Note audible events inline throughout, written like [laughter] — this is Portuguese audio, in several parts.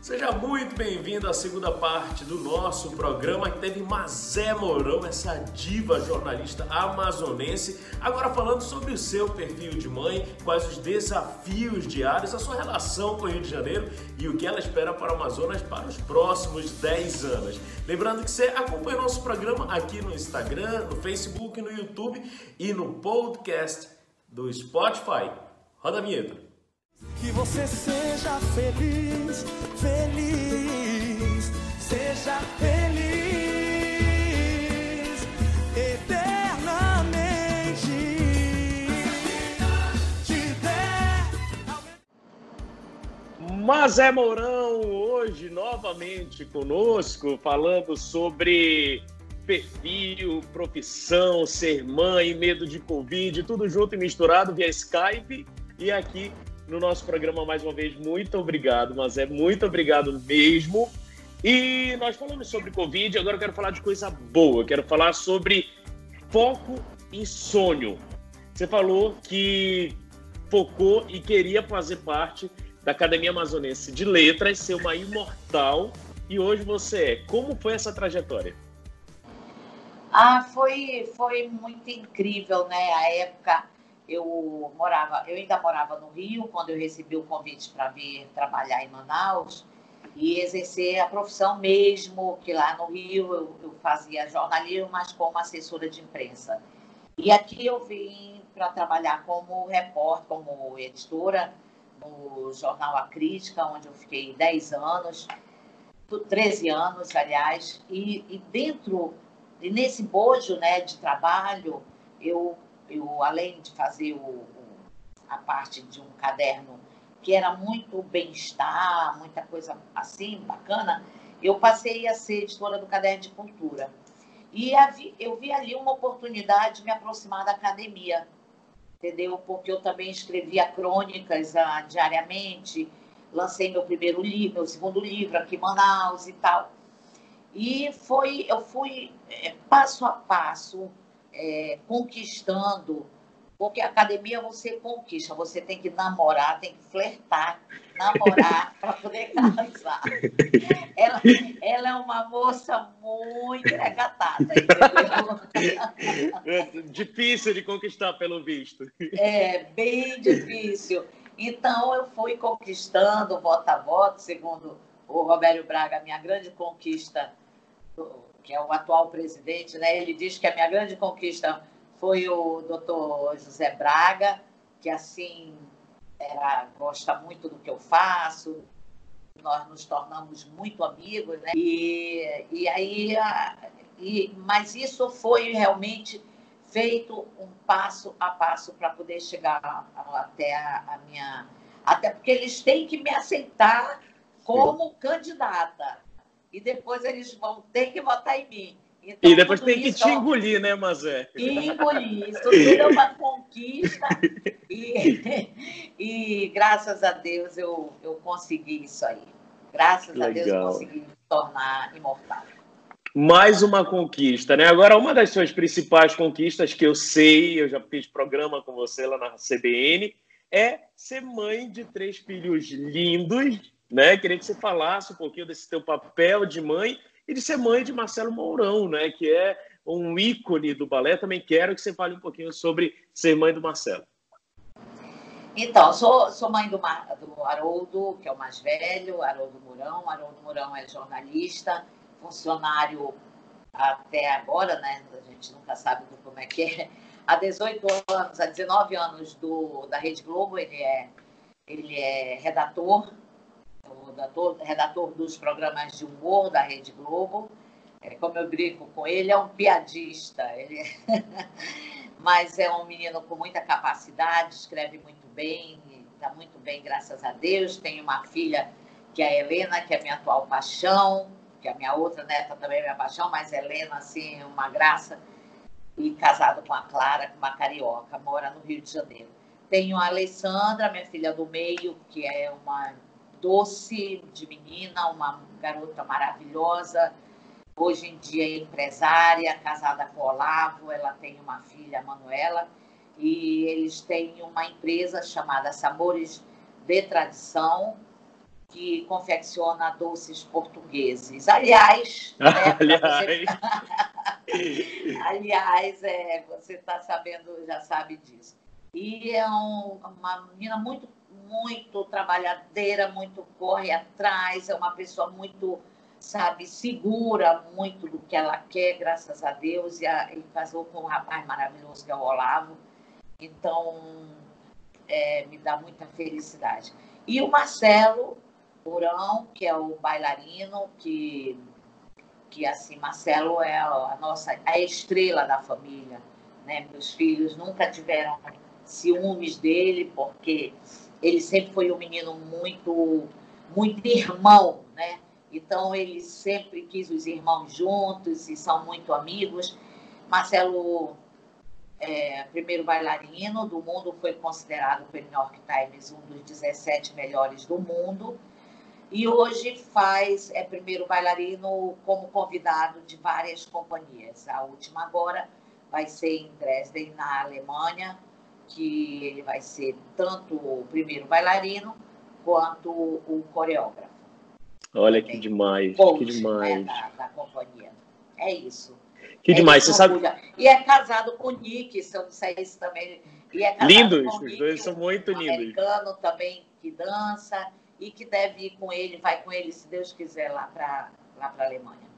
Seja muito bem-vindo à segunda parte do nosso programa que teve Mazé Mourão, essa diva jornalista amazonense, agora falando sobre o seu perfil de mãe, quais os desafios diários, a sua relação com o Rio de Janeiro e o que ela espera para o Amazonas para os próximos 10 anos. Lembrando que você acompanha o nosso programa aqui no Instagram, no Facebook, no YouTube e no podcast do Spotify. Roda a vinheta. Que você seja feliz, feliz, seja feliz eternamente. Te der. Mazé Mourão, hoje novamente conosco, falando sobre perfil, profissão, ser mãe, medo de Covid, tudo junto e misturado via Skype. E aqui no nosso programa mais uma vez. Muito obrigado, mas é muito obrigado mesmo. E nós falamos sobre Covid, agora eu quero falar de coisa boa, quero falar sobre foco e sonho. Você falou que focou e queria fazer parte da Academia Amazonense de Letras, ser uma imortal, e hoje você é. Como foi essa trajetória? Ah, foi, foi muito incrível, né? A época eu morava, eu ainda morava no Rio quando eu recebi o convite para vir trabalhar em Manaus e exercer a profissão mesmo, que lá no Rio eu, eu fazia jornalismo, mas como assessora de imprensa. E aqui eu vim para trabalhar como repórter, como editora no jornal A Crítica, onde eu fiquei 10 anos, 13 anos, aliás, e, e dentro, e nesse bojo né, de trabalho, eu eu além de fazer o, a parte de um caderno que era muito bem-estar, muita coisa assim, bacana, eu passei a ser editora do caderno de cultura. E eu vi ali uma oportunidade de me aproximar da academia, entendeu? Porque eu também escrevia crônicas ah, diariamente, lancei meu primeiro livro, meu segundo livro aqui em Manaus e tal. E foi, eu fui é, passo a passo, é, conquistando, porque academia você conquista, você tem que namorar, tem que flertar, namorar [laughs] para poder casar. Ela, ela é uma moça muito recatada, [laughs] difícil de conquistar, pelo visto. É, bem difícil. Então, eu fui conquistando voto a voto, segundo o Robério Braga, minha grande conquista que é o atual presidente, né? Ele diz que a minha grande conquista foi o doutor José Braga, que assim era, gosta muito do que eu faço, nós nos tornamos muito amigos, né? E, e aí, e, mas isso foi realmente feito um passo a passo para poder chegar até a, a, minha. Até porque eles têm que me aceitar como candidata e depois eles vão ter que votar em mim. Então, e depois tem que te engolir, né, Mazé? Engolir. Isso [laughs] tudo é uma conquista. e, [laughs] e graças a Deus eu, eu consegui isso aí. Graças Legal. a Deus eu consegui me tornar imortal. Mais uma conquista, né? Agora, uma das suas principais conquistas que eu sei, eu já fiz programa com você lá na CBN, é ser mãe de três filhos lindos né? Queria que você falasse um pouquinho desse teu papel de mãe e de ser mãe de Marcelo Mourão, né? Que é um ícone do balé. Também quero que você fale um pouquinho sobre ser mãe do Marcelo. Então, sou, sou mãe do, do Haroldo, que é o mais velho, Haroldo Mourão. Haroldo Mourão é jornalista, funcionário até agora, né? A gente nunca sabe como é que é. Há 18 anos, há 19 anos do, da Rede Globo, ele é, ele é redator redator, redator dos programas de humor da Rede Globo. É, como eu brinco com ele, é um piadista. Ele. [laughs] Mas é um menino com muita capacidade, escreve muito bem, está muito bem, graças a Deus. Tenho uma filha que é a Helena, que é minha atual paixão, que é a minha outra neta também é minha paixão, mas Helena, assim, uma graça. E casado com a Clara, uma carioca, mora no Rio de Janeiro. Tenho a Alessandra, minha filha do meio, que é uma doce de menina, uma garota maravilhosa, hoje em dia empresária, casada com o Olavo, ela tem uma filha, Manuela, e eles têm uma empresa chamada Sabores de Tradição, que confecciona doces portugueses. Aliás, [laughs] né, Aliás. Você... [laughs] Aliás, é, você está sabendo, já sabe disso. E é um, uma menina muito, muito trabalhadeira, muito corre atrás, é uma pessoa muito, sabe, segura muito do que ela quer, graças a Deus, e, a, e casou com um rapaz maravilhoso que é o Olavo. Então, é, me dá muita felicidade. E o Marcelo Burão, que é o bailarino, que, que assim, Marcelo é a nossa a estrela da família. Né? Meus filhos nunca tiveram ciúmes dele, porque ele sempre foi um menino muito, muito irmão, né? Então ele sempre quis os irmãos juntos e são muito amigos. Marcelo é, primeiro bailarino do mundo, foi considerado pelo New York Times um dos 17 melhores do mundo. E hoje faz, é primeiro bailarino como convidado de várias companhias. A última agora vai ser em Dresden, na Alemanha, que ele vai ser tanto o primeiro bailarino quanto o coreógrafo. Olha que demais, coach, que demais. Né, da, da companhia. É isso. Que é demais, você sabe. E é casado com o Nick, se eu não sei se também. E é lindos, os Nick, dois são muito um lindos. americano também que dança e que deve ir com ele, vai com ele, se Deus quiser, lá para lá a Alemanha.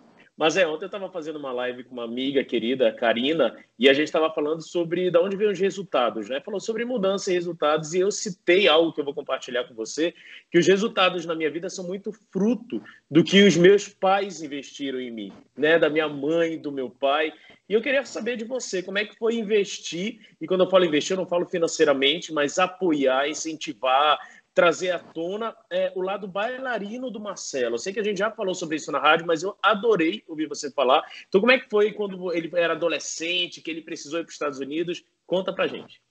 Mas é, ontem eu estava fazendo uma live com uma amiga querida, Karina, e a gente estava falando sobre de onde vêm os resultados, né? Falou sobre mudança e resultados, e eu citei algo que eu vou compartilhar com você, que os resultados na minha vida são muito fruto do que os meus pais investiram em mim, né? Da minha mãe, do meu pai. E eu queria saber de você, como é que foi investir, e quando eu falo investir, eu não falo financeiramente, mas apoiar, incentivar, trazer à tona é, o lado bailarino do Marcelo. Eu sei que a gente já falou sobre isso na rádio, mas eu adorei ouvir você falar. Então, como é que foi quando ele era adolescente, que ele precisou ir para os Estados Unidos? Conta pra gente.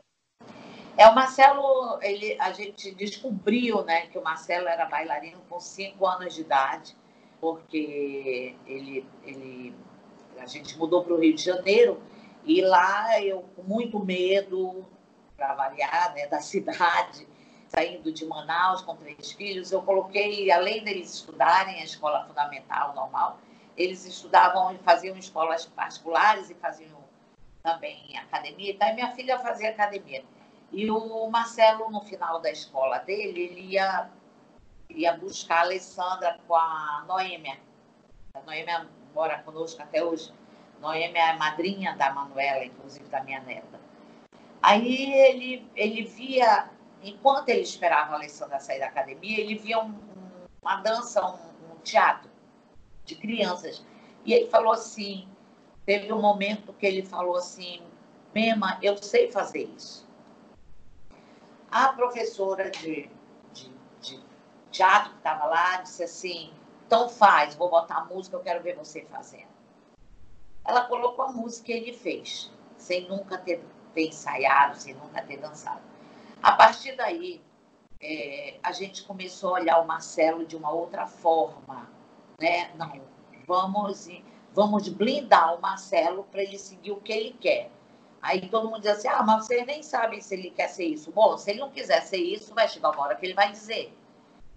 É, o Marcelo, ele, a gente descobriu né, que o Marcelo era bailarino com cinco anos de idade, porque ele, ele, a gente mudou para o Rio de Janeiro e lá eu, com muito medo, para variar, né, da [laughs] cidade, saindo de Manaus com três filhos, eu coloquei, além deles estudarem a escola fundamental normal, eles estudavam e faziam escolas particulares e faziam também academia. Então, minha filha fazia academia. E o Marcelo, no final da escola dele, ele ia, ia buscar a Alessandra com a Noêmia. A Noêmia mora conosco até hoje. Noêmia é madrinha da Manuela, inclusive da minha neta. Aí ele, ele via enquanto ele esperava a Alessandra sair da academia, ele via um, uma dança, um, um, teatro de crianças. E ele falou assim: teve um momento que ele falou assim, Mema, eu sei fazer isso. A professora de, de, de teatro que estava lá disse assim: então faz, vou botar a música, eu quero ver você fazendo. Ela colocou a música e ele fez, sem nunca ter, ter ensaiado, sem nunca ter dançado. A partir daí, é, a gente começou a olhar o Marcelo de uma outra forma, né? Não, vamos, vamos blindar o Marcelo para ele seguir o que ele quer. Aí todo mundo diz assim, ah, mas você nem sabe se ele quer ser isso. Bom, se ele não quiser ser isso, vai chegar uma hora que ele vai dizer.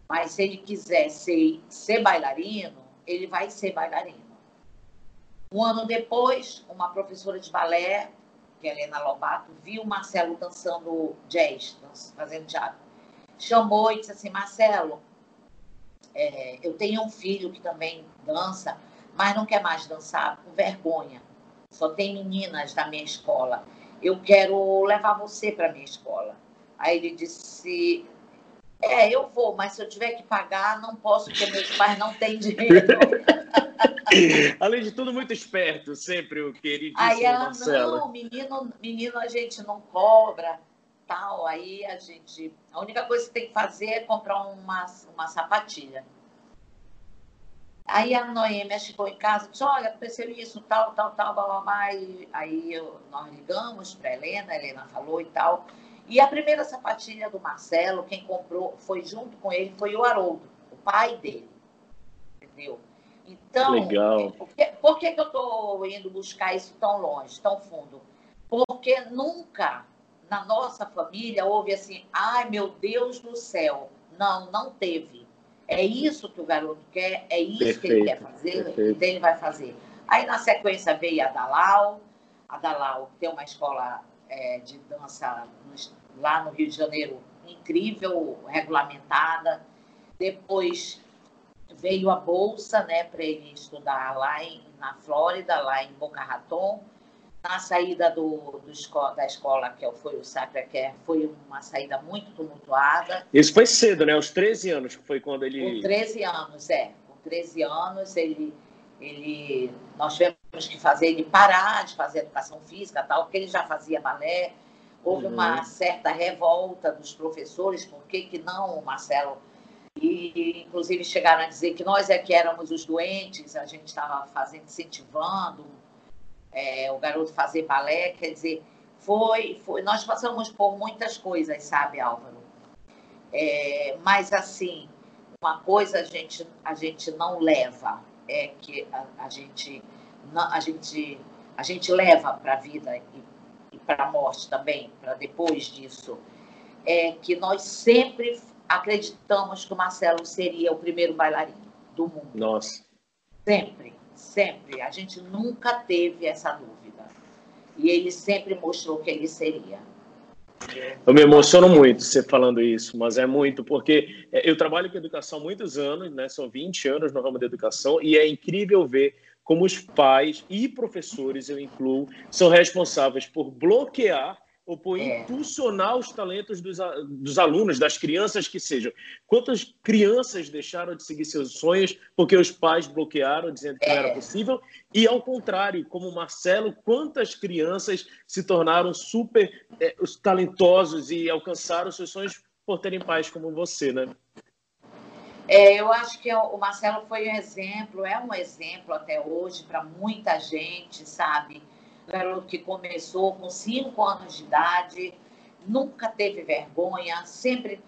Mas se ele quiser ser, ser bailarino, ele vai ser bailarino. Um ano depois, uma professora de balé que é Helena Lobato, viu Marcelo dançando jazz, fazendo teatro. Chamou e disse assim, Marcelo, é, eu tenho um filho que também dança, mas não quer mais dançar com vergonha. Só tem meninas da minha escola. Eu quero levar você para minha escola. Aí ele disse, é, eu vou, mas se eu tiver que pagar, não posso, porque meus pais não têm dinheiro. [laughs] [laughs] Além de tudo, muito esperto, sempre o queridíssimo Aí ela, Marcelo. não, menino, menino a gente não cobra, tal. Aí a gente... A única coisa que tem que fazer é comprar uma, uma sapatilha. Aí a Noêmia chegou em casa e disse, olha, aconteceu isso, tal, tal, tal, blá, blá, blá. aí eu, nós ligamos para Helena, a Helena falou e tal. E a primeira sapatilha do Marcelo, quem comprou, foi junto com ele, foi o Haroldo, o pai dele. Entendeu? Então, Legal. Por, que, por que, que eu estou indo buscar isso tão longe, tão fundo? Porque nunca na nossa família houve assim, ai meu Deus do céu. Não, não teve. é isso que o garoto quer, é isso Perfeito, que ele quer fazer, perfeito. então ele vai fazer. Aí, na sequência, veio a Dalau. A Dalau tem uma escola é, de dança lá no Rio de Janeiro incrível, regulamentada. Depois veio a bolsa, né, para ele estudar lá em, na Flórida, lá em Boca Raton. Na saída do, do esco- da escola, que foi o Sacré-Cœur, foi uma saída muito tumultuada. Isso foi cedo, né? Aos 13 anos, que foi quando Com ele. 13 anos, é. Com 13 anos, ele, ele, nós tivemos que fazer ele parar de fazer educação física tal, porque ele já fazia balé. Houve Uhum. uma certa revolta dos professores, por que, que não, Marcelo? E, inclusive, chegaram a dizer que nós é que éramos os doentes, a gente estava fazendo, incentivando é, o garoto fazer balé, quer dizer, foi, foi, nós passamos por muitas coisas, sabe, Álvaro? É, mas, assim, uma coisa a gente, a gente não leva, é que a, a gente, não- a, gente, a gente leva para a vida e, e para a morte também, para depois disso, é que nós sempre acreditamos que o Marcelo seria o primeiro bailarino do mundo. Nossa. Sempre, sempre. A gente nunca teve essa dúvida. E ele sempre mostrou que ele seria. Eu me emociono muito você falando isso, mas é muito, porque é, eu trabalho com educação há muitos anos, né? São 20 anos no ramo da educação, e é incrível ver como os pais e professores, eu incluo, são responsáveis por bloquear ou por É. impulsionar os talentos dos, dos alunos, das crianças que sejam. Quantas crianças deixaram de seguir seus sonhos porque os pais bloquearam, dizendo que não era É. possível? E ao contrário, como Marcelo, quantas crianças se tornaram super é, os talentosos e alcançaram seus sonhos por terem pais como você, né? É, eu acho que o Marcelo foi um exemplo, é um exemplo até hoje para muita gente, sabe? Garoto que começou com cinco anos de idade, nunca teve vergonha, sempre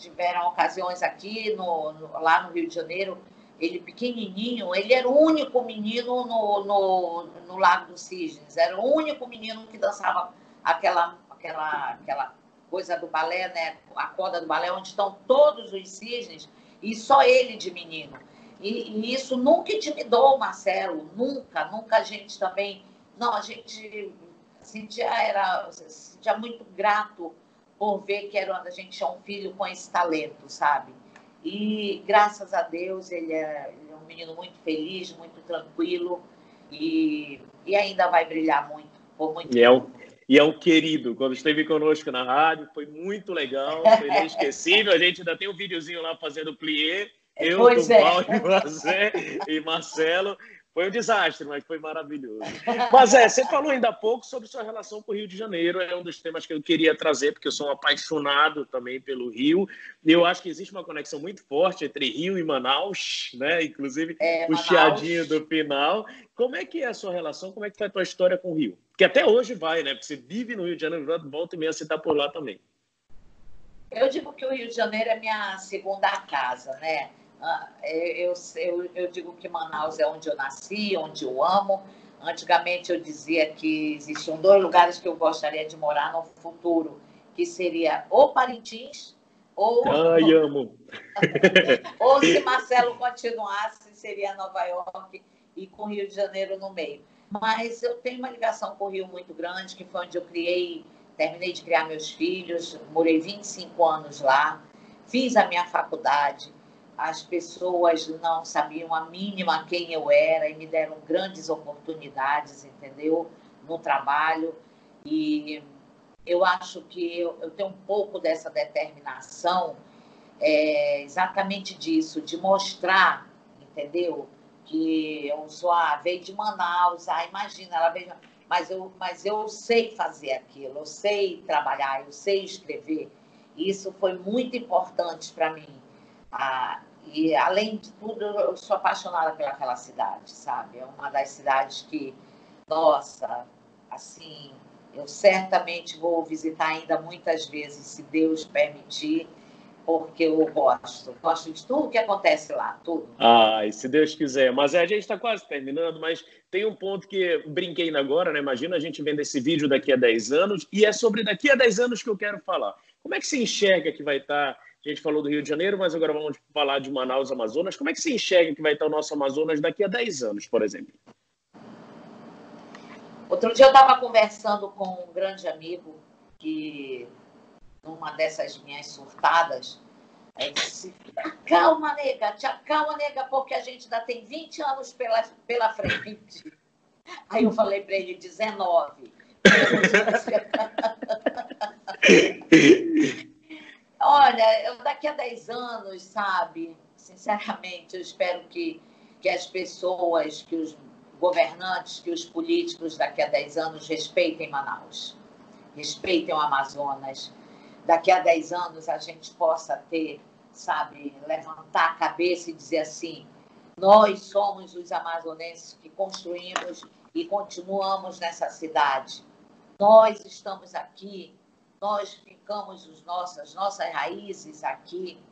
tiveram ocasiões aqui no, no- lá no Rio de Janeiro. Ele pequenininho, ele era o único menino no, no, no Lago dos Cisnes, era o único menino que dançava aquela, aquela, aquela coisa do balé, né? A corda do balé, onde estão todos os cisnes e só ele de menino. E, e isso nunca intimidou o Marcelo, nunca, nunca a gente também. Não, a gente sentia, era, sentia muito grato por ver que era, a gente tinha um filho com esse talento, sabe? E graças a Deus ele é, ele é um menino muito feliz, muito tranquilo e, e ainda vai brilhar muito, por muito E é um, e é um querido. Quando esteve conosco na rádio, foi muito legal, foi [laughs] inesquecível. A gente ainda tem um videozinho lá fazendo plié. Eu, Pois é. Duval e Marcelo, e Marcelo. Foi um desastre, mas foi maravilhoso. Mas é, você falou ainda há pouco sobre sua relação com o Rio de Janeiro. É um dos temas que eu queria trazer, porque eu sou um apaixonado também pelo Rio. E eu acho que existe uma conexão muito forte entre Rio e Manaus, né? Inclusive É, o Manaus. chiadinho do final. Como é que é a sua relação? Como é que foi a tua história com o Rio? Que até hoje vai, né? Porque você vive no Rio de Janeiro, volta e meia você está por lá também. Eu digo que o Rio de Janeiro é minha segunda casa, né? Ah, Eu, eu, eu digo que Manaus é onde eu nasci, onde eu amo. Antigamente eu dizia que existiam dois lugares que eu gostaria de morar no futuro, que seria ou Parintins ou, Ai, amo. [laughs] ou se Marcelo continuasse, seria Nova York e com Rio de Janeiro no meio. Mas eu tenho uma ligação com o Rio muito grande, que foi onde eu criei, terminei de criar meus filhos, morei 25 anos lá, fiz a minha faculdade. As pessoas não sabiam a mínima quem eu era e me deram grandes oportunidades, entendeu? No trabalho. E eu acho que eu, eu tenho um pouco dessa determinação, é, exatamente disso, de mostrar, entendeu? Que eu sou a veio de Manaus, ah, imagina, ela veio, mas eu, mas eu sei fazer aquilo, eu sei trabalhar, eu sei escrever. Isso foi muito importante para mim. Ah, e além de tudo, eu sou apaixonada pelaquela cidade, sabe? É uma das cidades que, nossa, assim, eu certamente vou visitar ainda muitas vezes, se Deus permitir, porque eu gosto. Gosto de tudo que acontece lá, tudo. Ai, se Deus quiser. Mas é, a gente está quase terminando, mas tem um ponto que brinquei agora, né? Imagina a gente vendo esse vídeo daqui a 10 anos, e é sobre daqui a 10 anos que eu quero falar. Como é que você enxerga que vai estar A gente falou do Rio de Janeiro, mas agora vamos falar de Manaus, Amazonas. Como é que você enxerga que vai estar o nosso Amazonas daqui a 10 anos, por exemplo? Outro dia eu estava conversando com um grande amigo que, numa dessas minhas surtadas, ele disse: calma, nega, te acalma, nega, porque a gente ainda tem 20 anos pela, pela frente. [laughs] Aí eu falei para ele: 19. [laughs] [laughs] Olha, eu, daqui a 10 anos, sabe, sinceramente, eu espero que, que as pessoas, que os governantes, que os políticos daqui a 10 anos respeitem Manaus, respeitem o Amazonas. Daqui a 10 anos a gente possa ter, sabe, levantar a cabeça e dizer assim: nós somos os amazonenses que construímos e continuamos nessa cidade. Nós estamos aqui, nós ficamos os nossos, as nossas raízes aqui,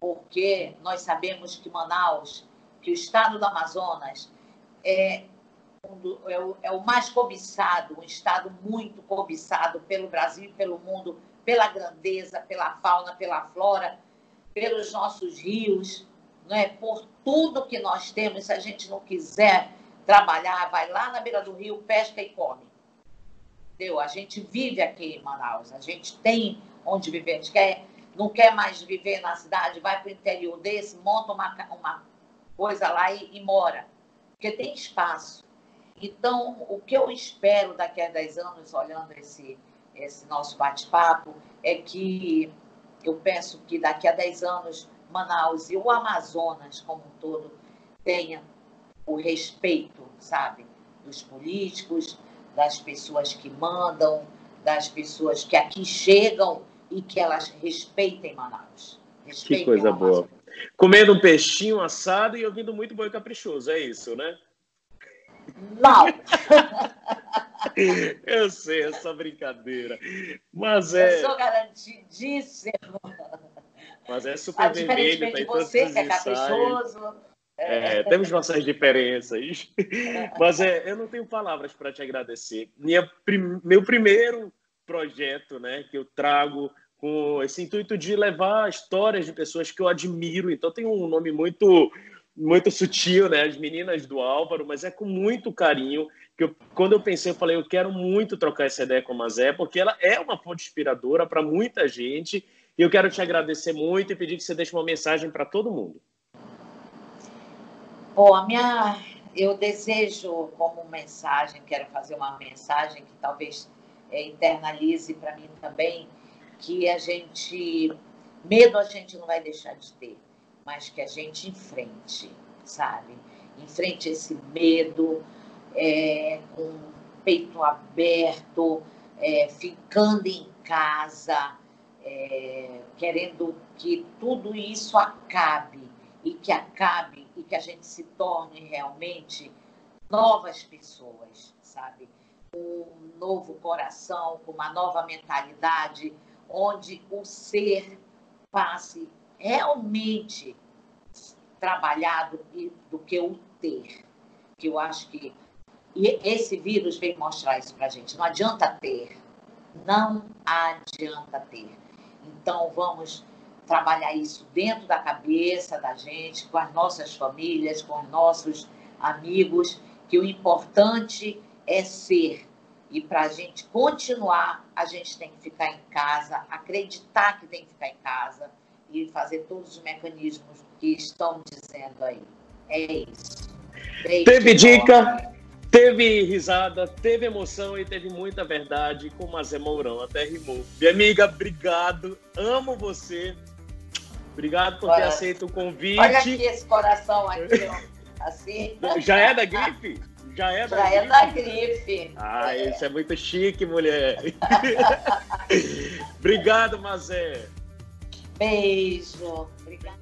porque nós sabemos que Manaus, que o estado do Amazonas, é, é, o, é o mais cobiçado, um estado muito cobiçado pelo Brasil e pelo mundo, pela grandeza, pela fauna, pela flora, pelos nossos rios, não é? por tudo que nós temos. Se a gente não quiser trabalhar, vai lá na beira do rio, pesca e come. Entendeu? A gente vive aqui em Manaus, a gente tem onde viver, a gente quer, não quer mais viver na cidade, vai para o interior desse, monta uma, uma coisa lá e, e mora porque tem espaço. Então, o que eu espero daqui a 10 anos, olhando esse, esse nosso bate-papo, é que eu penso que daqui a 10 anos Manaus e o Amazonas como um todo tenha o respeito, sabe, dos políticos, das pessoas que mandam, das pessoas que aqui chegam e que elas respeitem Manaus. Respeitem que coisa boa. Comendo um peixinho assado e ouvindo muito boi caprichoso, é isso, né? Não! [laughs] Eu sei essa brincadeira. Mas é. Eu sou garantidíssimo. Mas é super ah, Diferentemente de você, que é caprichoso. É, temos nossas diferenças. [laughs] Mas é, eu não tenho palavras para te agradecer. Minha, meu primeiro projeto né, que eu trago com esse intuito de levar histórias de pessoas que eu admiro. Então tem um nome muito muito sutil, né? As meninas do Álvaro, mas é com muito carinho que eu, quando eu pensei, eu falei, eu quero muito trocar essa ideia com a Mazé, porque ela é uma fonte inspiradora para muita gente. E eu quero te agradecer muito e pedir que você deixe uma mensagem para todo mundo. Bom, a minha eu desejo como mensagem, quero fazer uma mensagem que talvez é, internalize para mim também que a gente. Medo a gente não vai deixar de ter, mas que a gente enfrente, sabe? Enfrente esse medo é, com o peito aberto, é, ficando em casa, é, querendo que tudo isso acabe e que acabe e que a gente se torne realmente novas pessoas, sabe? Um novo coração, com uma nova mentalidade, onde o ser passe realmente trabalhado do que o ter. Que eu acho que e esse vírus vem mostrar isso para gente. Não adianta ter. Não adianta ter. Então, vamos trabalhar isso dentro da cabeça da gente, com as nossas famílias, com os nossos amigos, que o importante é ser e para a gente continuar, a gente tem que ficar em casa, acreditar que tem que ficar em casa e fazer todos os mecanismos que estão dizendo aí. É isso. Beijo teve dica, teve risada, teve emoção e teve muita verdade com o Mazé Mourão. Até rimou. Minha amiga, obrigado. Amo você. Obrigado por ter aceito o convite. Olha aqui esse coração aqui, ó. Assim. Já é da grife? Já é da Já grife? é da grife. Ah, é. isso é muito chique, mulher. [laughs] Obrigado, Mazé. Beijo. Obrigada.